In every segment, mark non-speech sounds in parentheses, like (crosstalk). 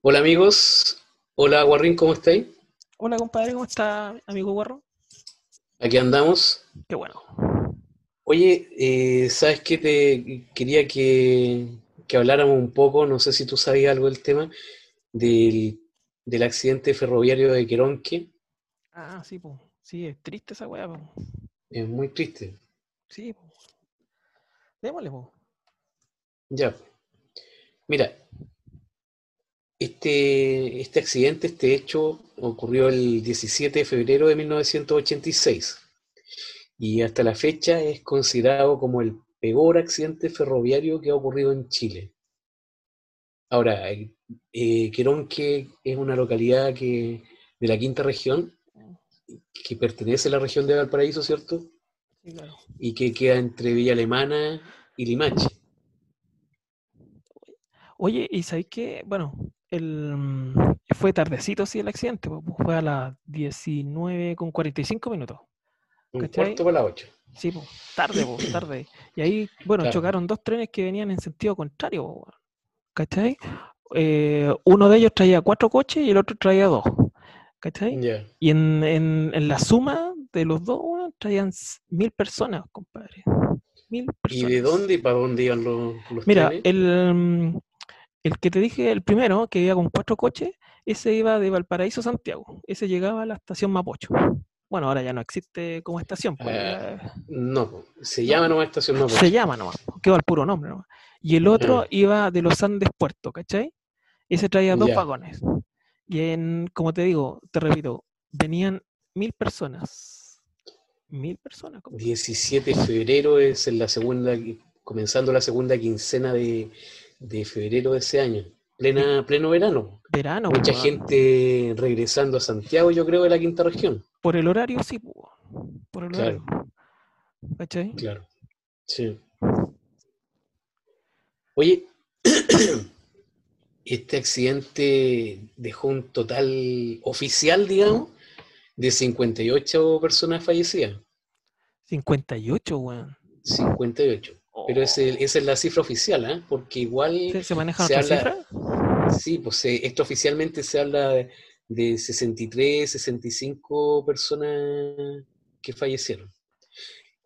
Hola amigos, hola Guarrín, ¿cómo estáis? Hola compadre, ¿cómo está amigo Guarro? Aquí andamos. Qué bueno. Oye, eh, ¿sabes qué? Te quería que, que habláramos un poco, no sé si tú sabías algo del tema, del, del accidente ferroviario de Queronque. Ah, sí, pues. Sí, es triste esa weá, po. Es muy triste. Sí, po. Démosle, po. Ya. Mira, este, este accidente, este hecho, ocurrió el 17 de febrero de 1986 y hasta la fecha es considerado como el peor accidente ferroviario que ha ocurrido en Chile. Ahora, eh, eh, Queronque es una localidad que, de la quinta región que pertenece a la región de Valparaíso, ¿cierto? Sí, claro. Y que queda entre Villa Alemana y Limache. Oye, ¿y sabéis qué? Bueno, el, mm, fue tardecito, sí, el accidente, po, fue a las 19 con 45 minutos. Un cuarto para la ocho. Sí, pues, tarde, po, tarde. Y ahí, bueno, Claro. chocaron dos trenes que venían en sentido contrario, po. ¿cachai? Eh, uno de ellos traía cuatro coches y el otro traía dos, ¿cachai? Y en, en, en la suma de los dos, traían mil personas, compadre. Mil ¿Y personas. de dónde y para dónde iban los, los Mira, trenes? el, mm, el que te dije, el primero, que iba con cuatro coches, ese iba de Valparaíso a Santiago. Ese llegaba a la estación Mapocho. Bueno, ahora ya no existe como estación, pues, ya- No, se llama nomás Estación Mapocho. se llama nomás, quedó el puro nombre nomás. Y el otro Ah. iba de los Andes Puerto, ¿cachai? Ese traía dos Ya. vagones. Y en, como te digo, te repito, venían mil personas. Mil personas. compadre. 17 de febrero es en la segunda, comenzando la segunda quincena de, de febrero de ese año. Plena, pleno verano. Verano, Mucha gente regresando a Santiago, yo creo, de la quinta región. Por el horario, sí, po, por el Claro. horario. ¿Cachai? Claro. Sí. Oye, (clears throat) este accidente dejó un total oficial, digamos, de 58 personas fallecidas. 58, weón. 58. Pero Oh, ese- esa es la cifra oficial, ¿ah? Porque igual, ¿Se, se manejan se otras habla- cifras? sí, pues eh, esto oficialmente se habla de, de 63, 65 personas que fallecieron.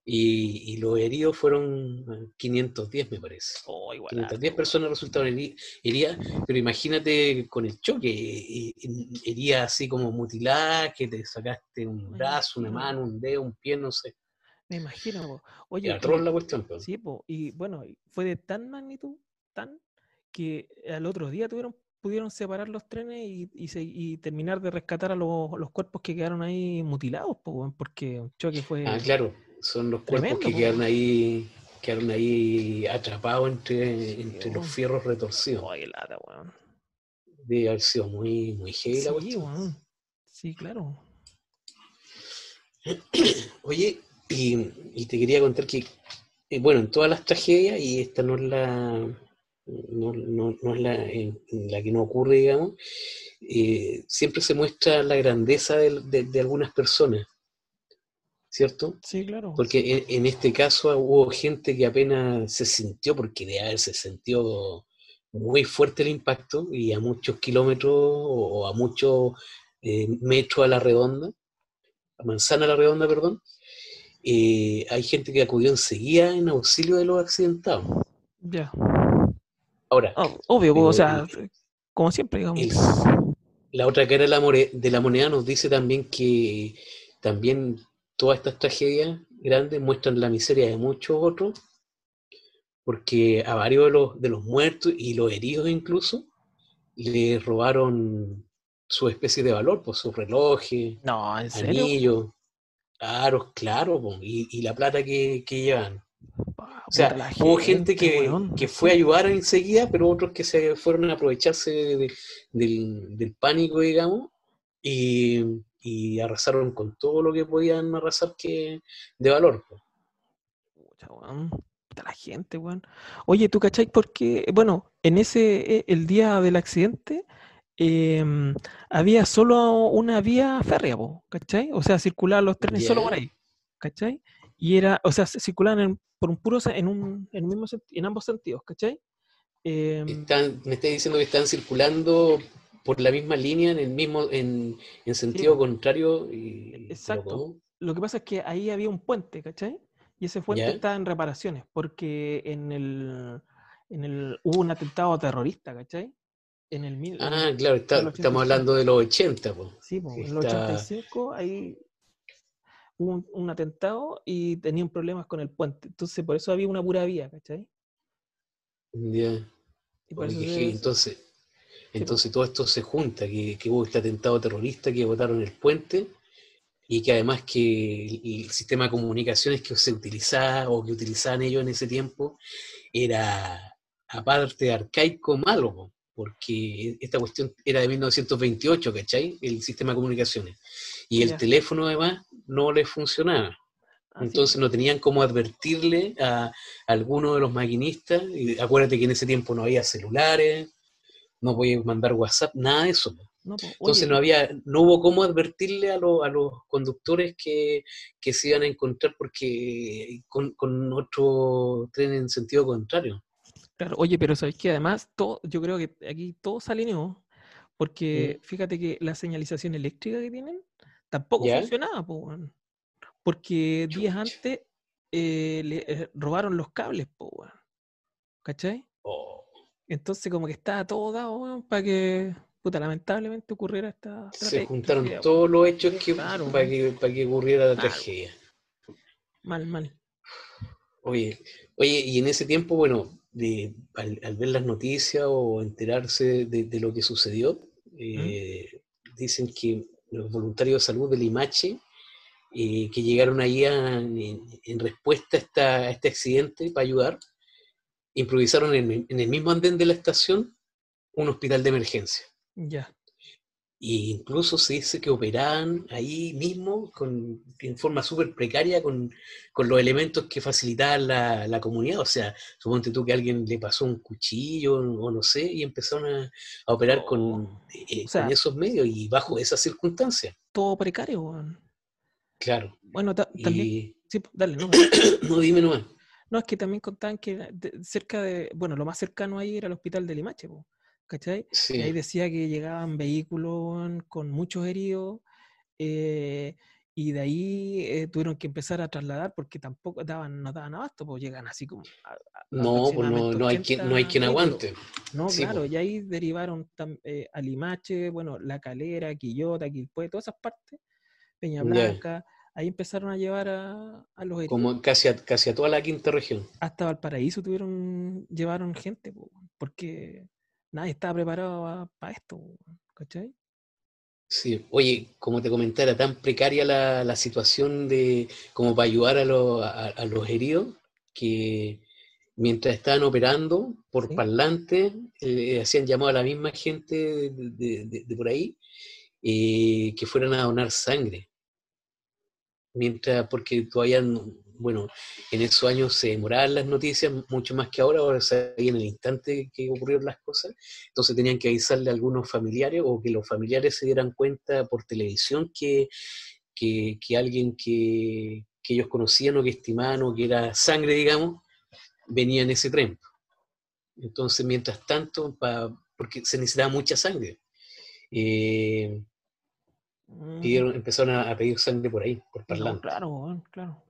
Y, y los heridos fueron ah, 510, me parece. Oh, igual. 510 harto, personas resultaron heri- heridas, pero imagínate con el choque, eh, eh, heridas así como mutiladas, que te sacaste un brazo, una mano, un dedo, un pie, no sé. Me imagino. po. Y Oye, atroz la cuestión, sí, po, y bueno, fue de tan magnitud, tan, que al otro día tuvieron, pudieron separar los trenes y, y, se- y terminar de rescatar a los, los cuerpos que quedaron ahí mutilados, po, porque un choque fue... Ah, claro, son los cuerpos que quedaron ahí, quedaron ahí atrapados entre, entre los fierros retorcidos. Qué lata, weón. Debe haber sido muy, muy heavy la Sí, cuestión. weón. Sí, claro. (clears throat) Oye, y, y te quería contar que, eh, bueno, en todas las tragedias, y esta no es la, no, no- no es la, en- en la que no ocurre, digamos, eh, siempre se muestra la grandeza de, de algunas personas, ¿cierto? Sí, claro. Porque en, en este caso hubo gente que apenas se sintió, porque de haberse sentido muy fuerte el impacto, y a muchos kilómetros o, o a muchos eh, metros a la redonda, a manzana a la redonda, perdón, eh, hay gente que acudió enseguida en auxilio de los accidentados. Ya. Ahora, Oh, obvio, po, o Eh, sea, como siempre, digamos. el- la otra cara de la, more- de la moneda nos dice también que también todas estas tragedias grandes muestran la miseria de muchos otros, porque a varios de los, de los muertos y los heridos incluso, les robaron su especie de valor, pues sus relojes, No, ¿en serio? anillos, claro, po, y, y la plata que, que llevan. O sea, hubo gente que, que fue a ayudar enseguida, pero otros que se fueron a aprovecharse de- de- del, del pánico, digamos, y, y arrasaron con todo lo que podían arrasar que, de valor. po. Pucha, weón. Puta la gente, weón. Oye, ¿tú cachai por qué? Bueno, en ese, eh, el día del accidente, em, había solo una vía férrea, po, ¿cachai? O sea, circulaban los trenes solo por ahí, ¿cachai? Y era, o sea, se- circulaban en- por un puro, en un, en, un mismo en ambos sentidos, ¿cachai? Em, Están, me está diciendo que están circulando por la misma línea, en el mismo, en, en sentido contrario. Y, Exacto. Lo que pasa es que ahí había un puente, ¿cachai? Y ese puente está en reparaciones, porque en el, en el hubo un atentado terrorista, ¿cachai? En el mil, Ah, claro, estamos hablando de los 80, pues. Sí, pues, en los 85 ahí hubo un, atentado y tenían problemas con el puente. Entonces, por eso había una pura vía, ¿cachai? Ya. entonces, entonces todo esto se junta, que, que, hubo este atentado terrorista que botaron el puente y que además que el, sistema de comunicaciones que se utilizaba o que utilizaban ellos en ese tiempo era aparte arcaico malo, porque esta cuestión era de 1928, ¿cachai? El sistema de comunicaciones. Y el teléfono además no les funcionaba. Ah, Entonces no tenían cómo advertirle a, alguno de los maquinistas. Y acuérdate que en ese tiempo no había celulares, no podías mandar WhatsApp, nada de eso. Entonces no había, no hubo cómo advertirle a, a los conductores que, se iban a encontrar porque con, otro tren en sentido contrario. Claro, oye, pero sabes que además todo, yo creo que aquí todo se alineó, porque fíjate que la señalización eléctrica que tienen tampoco funcionaba, porque días antes eh, le eh, robaron los cables, ¿cachai? Oh. Entonces como que estaba todo dado para que puta, lamentablemente ocurriera esta Se juntaron todos los hechos que, para, que, para que ocurriera la tragedia. Mal, mal. Oye, oye, y en ese tiempo, bueno, al, ver las noticias o enterarse de, lo que sucedió, eh, dicen que los voluntarios de salud de Limache, eh, que llegaron ahí en, respuesta a, este accidente para ayudar, improvisaron en, en el mismo andén de la estación un hospital de emergencia. Ya. Y incluso se dice que operaban ahí mismo con, en forma súper precaria con, los elementos que facilitaban la, comunidad. O sea, suponte tú que alguien le pasó un cuchillo o no sé, y empezaron a, operar con, oh, eh, esos medios y bajo esas circunstancias. Todo precario, Claro. Bueno, también. Sí, dale, no. (coughs) no, dime nomás. No, es que también contaban que cerca de. Bueno, lo más cercano ahí era el hospital de Limache, ¿cachai? Y ahí decía que llegaban vehículos con muchos heridos eh, y de ahí eh, tuvieron que empezar a trasladar porque tampoco daban, no daban abasto, pues llegan así como... no, pues no, hay quien, no hay quien aguante. No, claro, pues. y ahí derivaron eh, a Limache, bueno, La Calera, Quillota, Quilpue, todas esas partes, Peña Blanca, ahí empezaron a llevar a, los heridos. Como casi a, casi a toda la quinta región. Hasta Valparaíso tuvieron, llevaron gente, porque nadie estaba preparado para esto, ¿cachai? Sí, oye, como te comenté, era tan precaria la, situación de como para ayudar a, los heridos que mientras estaban operando por parlante, eh, hacían llamado a la misma gente de, por ahí eh, que fueran a donar sangre. Mientras, porque todavía no, bueno, en esos años se demoraban las noticias mucho más que ahora, ahora se en el instante que ocurrieron las cosas, entonces tenían que avisarle a algunos familiares o que los familiares se dieran cuenta por televisión que, que, alguien que, ellos conocían o que estimaban o que era sangre, digamos, venía en ese tren. Entonces, mientras tanto, porque se necesitaba mucha sangre, eh, empezaron a, pedir sangre por ahí, por parlante. claro, claro.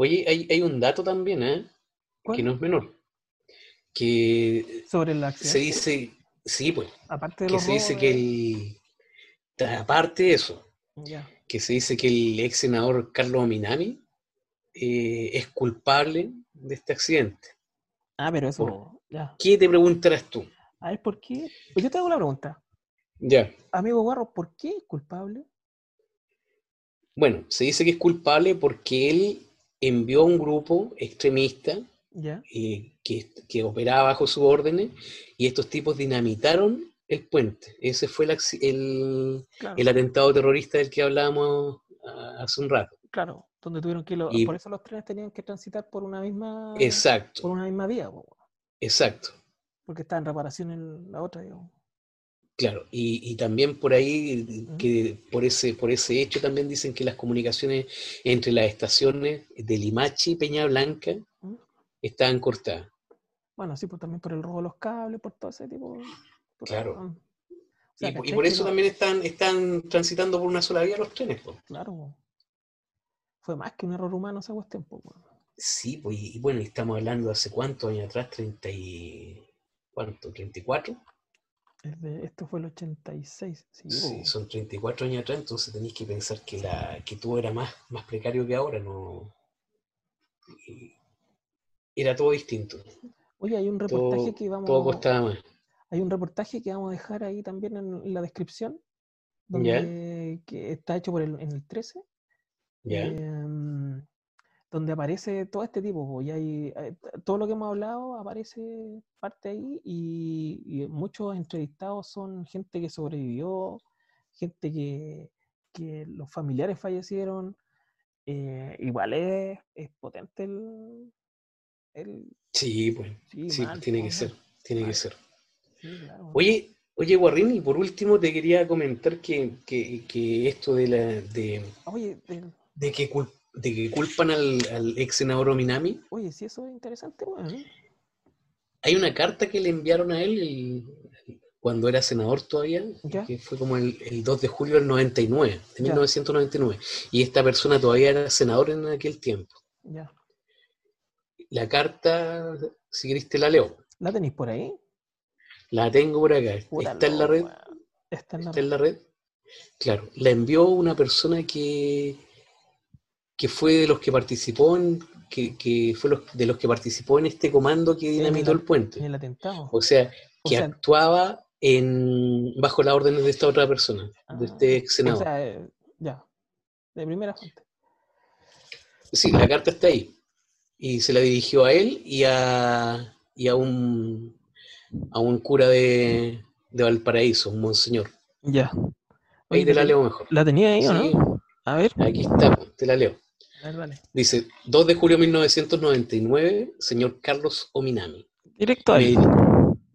Oye, hay, un dato también, ¿eh? Que no es menor. Que sobre la se dice, sí, pues, aparte de que se dice que el, aparte de eso, que se dice que el ex senador Carlos Minami eh, es culpable de este accidente. Ah, pero eso, ya. ¿Qué te preguntarás tú? A ver, ¿por qué? Pues yo te hago una pregunta. Ya. Amigo Guarro, ¿por qué es culpable? Bueno, se dice que es culpable porque él envió un grupo extremista eh, que, operaba bajo sus órdenes y estos tipos dinamitaron el puente. Ese fue el, el, atentado terrorista del que hablábamos hace un rato. Claro, donde tuvieron que... por eso los trenes tenían que transitar por una misma... Exacto. Por una misma vía. Exacto. Porque está en reparación en la otra, digamos. Claro, y, también por ahí, que por ese, por ese hecho también dicen que las comunicaciones entre las estaciones de Limache y Peña Blanca estaban cortadas. Bueno, sí, pues también por el robo de los cables, por todo ese tipo. por Claro. razón. O sea, Y, por- y ¿cachai por que eso también están, están transitando por una sola vía los trenes. po. Claro. Fue más que un error humano esa cuestión, weón. Sí, pues, y bueno, estamos hablando de hace cuántos años atrás, 30 y... ¿Cuánto? ¿34? Esto fue el 86. Sí, Sí, son 34 años atrás, entonces tenéis que pensar que, la, que todo era más, más precario que ahora, no... Era todo distinto, Oye, hay un reportaje todo, que vamos. todo costaba más. Hay un reportaje que vamos a dejar ahí también en la descripción, ¿Ya? donde que está hecho por el, en el 13, ¿Ya? em, donde aparece todo este tipo, po, y hay, eh, todo lo que hemos hablado aparece parte ahí, y, y muchos entrevistados son gente que sobrevivió, gente que, que los familiares fallecieron. eh, igual es, es potente el, el Sí, pues, sí, sí, mal, tiene que ser, tiene que ser. Oye, oye, Guarrín, y por último te quería comentar que, que, que esto de la de, Oye, de que, cul- de que culpan al, al ex senador Ominami, Oye, sí, eso es interesante, weón. hay una carta que le enviaron a él el- cuando era senador todavía, Ya. que fue como el, el 2 de julio del 99, de Ya. 1999, y esta persona todavía era senador en aquel tiempo. Ya. La carta, si querés te la leo, ¿La tenéis por ahí? la tengo por acá, está en la red. Está en la está red. en la red. Claro, la envió una persona que, que fue de los que participó en, que, que fue los, de los que participó en este comando que dinamitó el- el puente. En el atentado. O sea, O que sea- actuaba en bajo las órdenes de esta otra persona, de Ah, este ex o senador. sea, eh, ya. De primera fuente. Sí, la carta está ahí. Y se la dirigió a él y a, y a un a un cura de, de Valparaíso, un monseñor. Ya. Ahí Oye, te la leo mejor. ¿La tenía ahí o Sí. no? A ver. Aquí está, te la leo. Ver. Dice, 2 de julio de 1999, señor Carlos Ominami. Directo ahí. Me,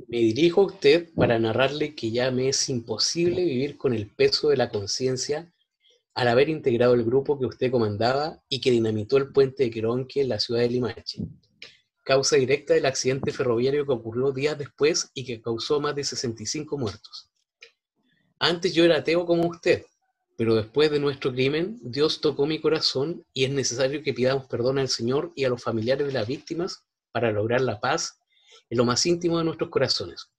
me dirijo a usted para narrarle que ya me es imposible vivir con el peso de la conciencia al haber integrado el grupo que usted comandaba y que dinamitó el puente de Queronque en la ciudad de Limache. Causa directa del accidente ferroviario que ocurrió días después y que causó más de 65 muertos. Antes yo era ateo como usted, pero después de nuestro crimen, Dios tocó mi corazón y es necesario que pidamos perdón al Señor y a los familiares de las víctimas para lograr la paz en lo más íntimo de nuestros corazones.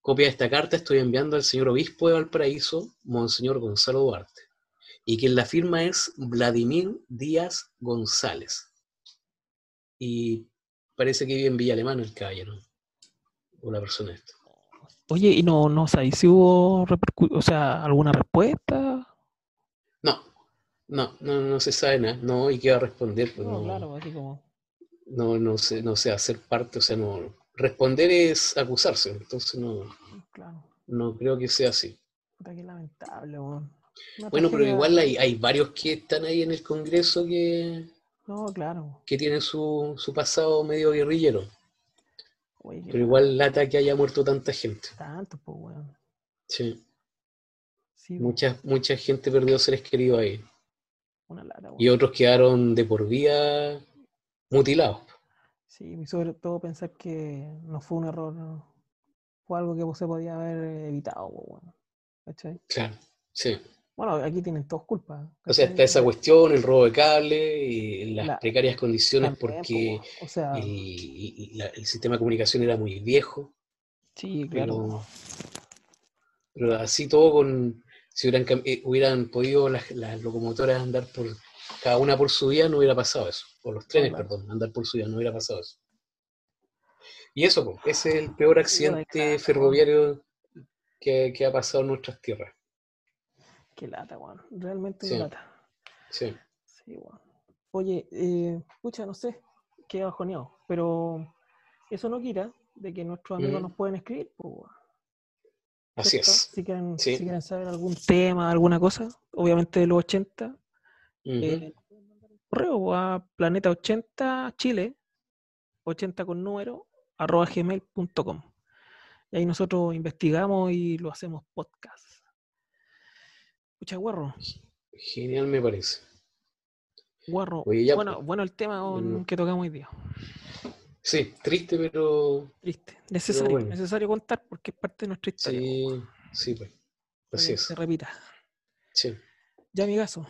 Copia de esta carta estoy enviando al señor obispo de Valparaíso, Monseñor Gonzalo Duarte, y quien la firma es Vladimir Díaz González. Y parece que vive en Villa Alemana el caballero, o la persona esta. Oye, ¿y no, no sabéis si hubo o sea, alguna respuesta? No, no, no, no se sabe nada, no, y qué va a responder, pues No, no, claro, así como. no, no sé, no sé hacer parte, o sea, no, responder es acusarse, entonces no, Claro. no creo que sea así. Puta, qué lamentable, weón. Una Bueno, pero igual hay, hay varios que están ahí en el Congreso que, No, claro. que tienen su, su pasado medio guerrillero. Oye, Pero igual lata que haya muerto tanta gente. Tanto, pues, weón. Sí, Sí, mucha, mucha gente perdió seres queridos ahí. una lata, weón. Y otros quedaron de por vida mutilados. Sí, y sobre todo pensar que no fue un error, no. fue algo que se podía haber evitado, pues, weón. ¿Cachai? Claro, sí. Bueno, aquí tienen todos culpa. O sea, está esa cuestión, el robo de cable, y las La- precarias condiciones También, porque weón. O sea, el, y- y la- el sistema de comunicación era muy viejo. sí, claro. Pero, pero así todo con, si hubieran, eh, hubieran podido las, las locomotoras andar por, cada una por su vía, no hubiera pasado eso. O los trenes, claro. perdón, andar por su vía, no hubiera pasado eso. Y eso, pues, ese es el peor accidente ferroviario que, que ha pasado en nuestras tierras. Qué lata, weón. Realmente Sí. lata. Sí. Sí, weón. Oye, eh, pucha, no sé, qué bajoneado, pero eso no quita de que nuestros amigos Ujú. nos pueden escribir, pues, weón. Así ¿cierto? es. Si quieren, Sí. si quieren saber algún tema, alguna cosa, obviamente de los 80, Ujú. eh, correo a planeta80 chile, 80 con número, arroba gmail.com. Y ahí nosotros investigamos y lo hacemos podcast. Pucha, guarro, Genial me parece. guarro. Oye, ya, bueno, pues. bueno el tema Bueno. que tocamos hoy día. Sí, triste, pero. Triste. Necesario, bueno. necesario contar porque es parte de nuestra historia. Sí, sí, pues. Así que es. se repita. Sí. Ya, amigazo.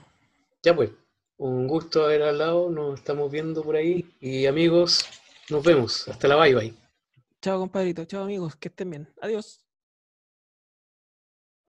Ya pues. Un gusto haber hablado. Nos estamos viendo por ahí. Y amigos, nos vemos. Hasta la bye bye. Chao, compadrito. Chao, amigos. Que estén bien. Adiós.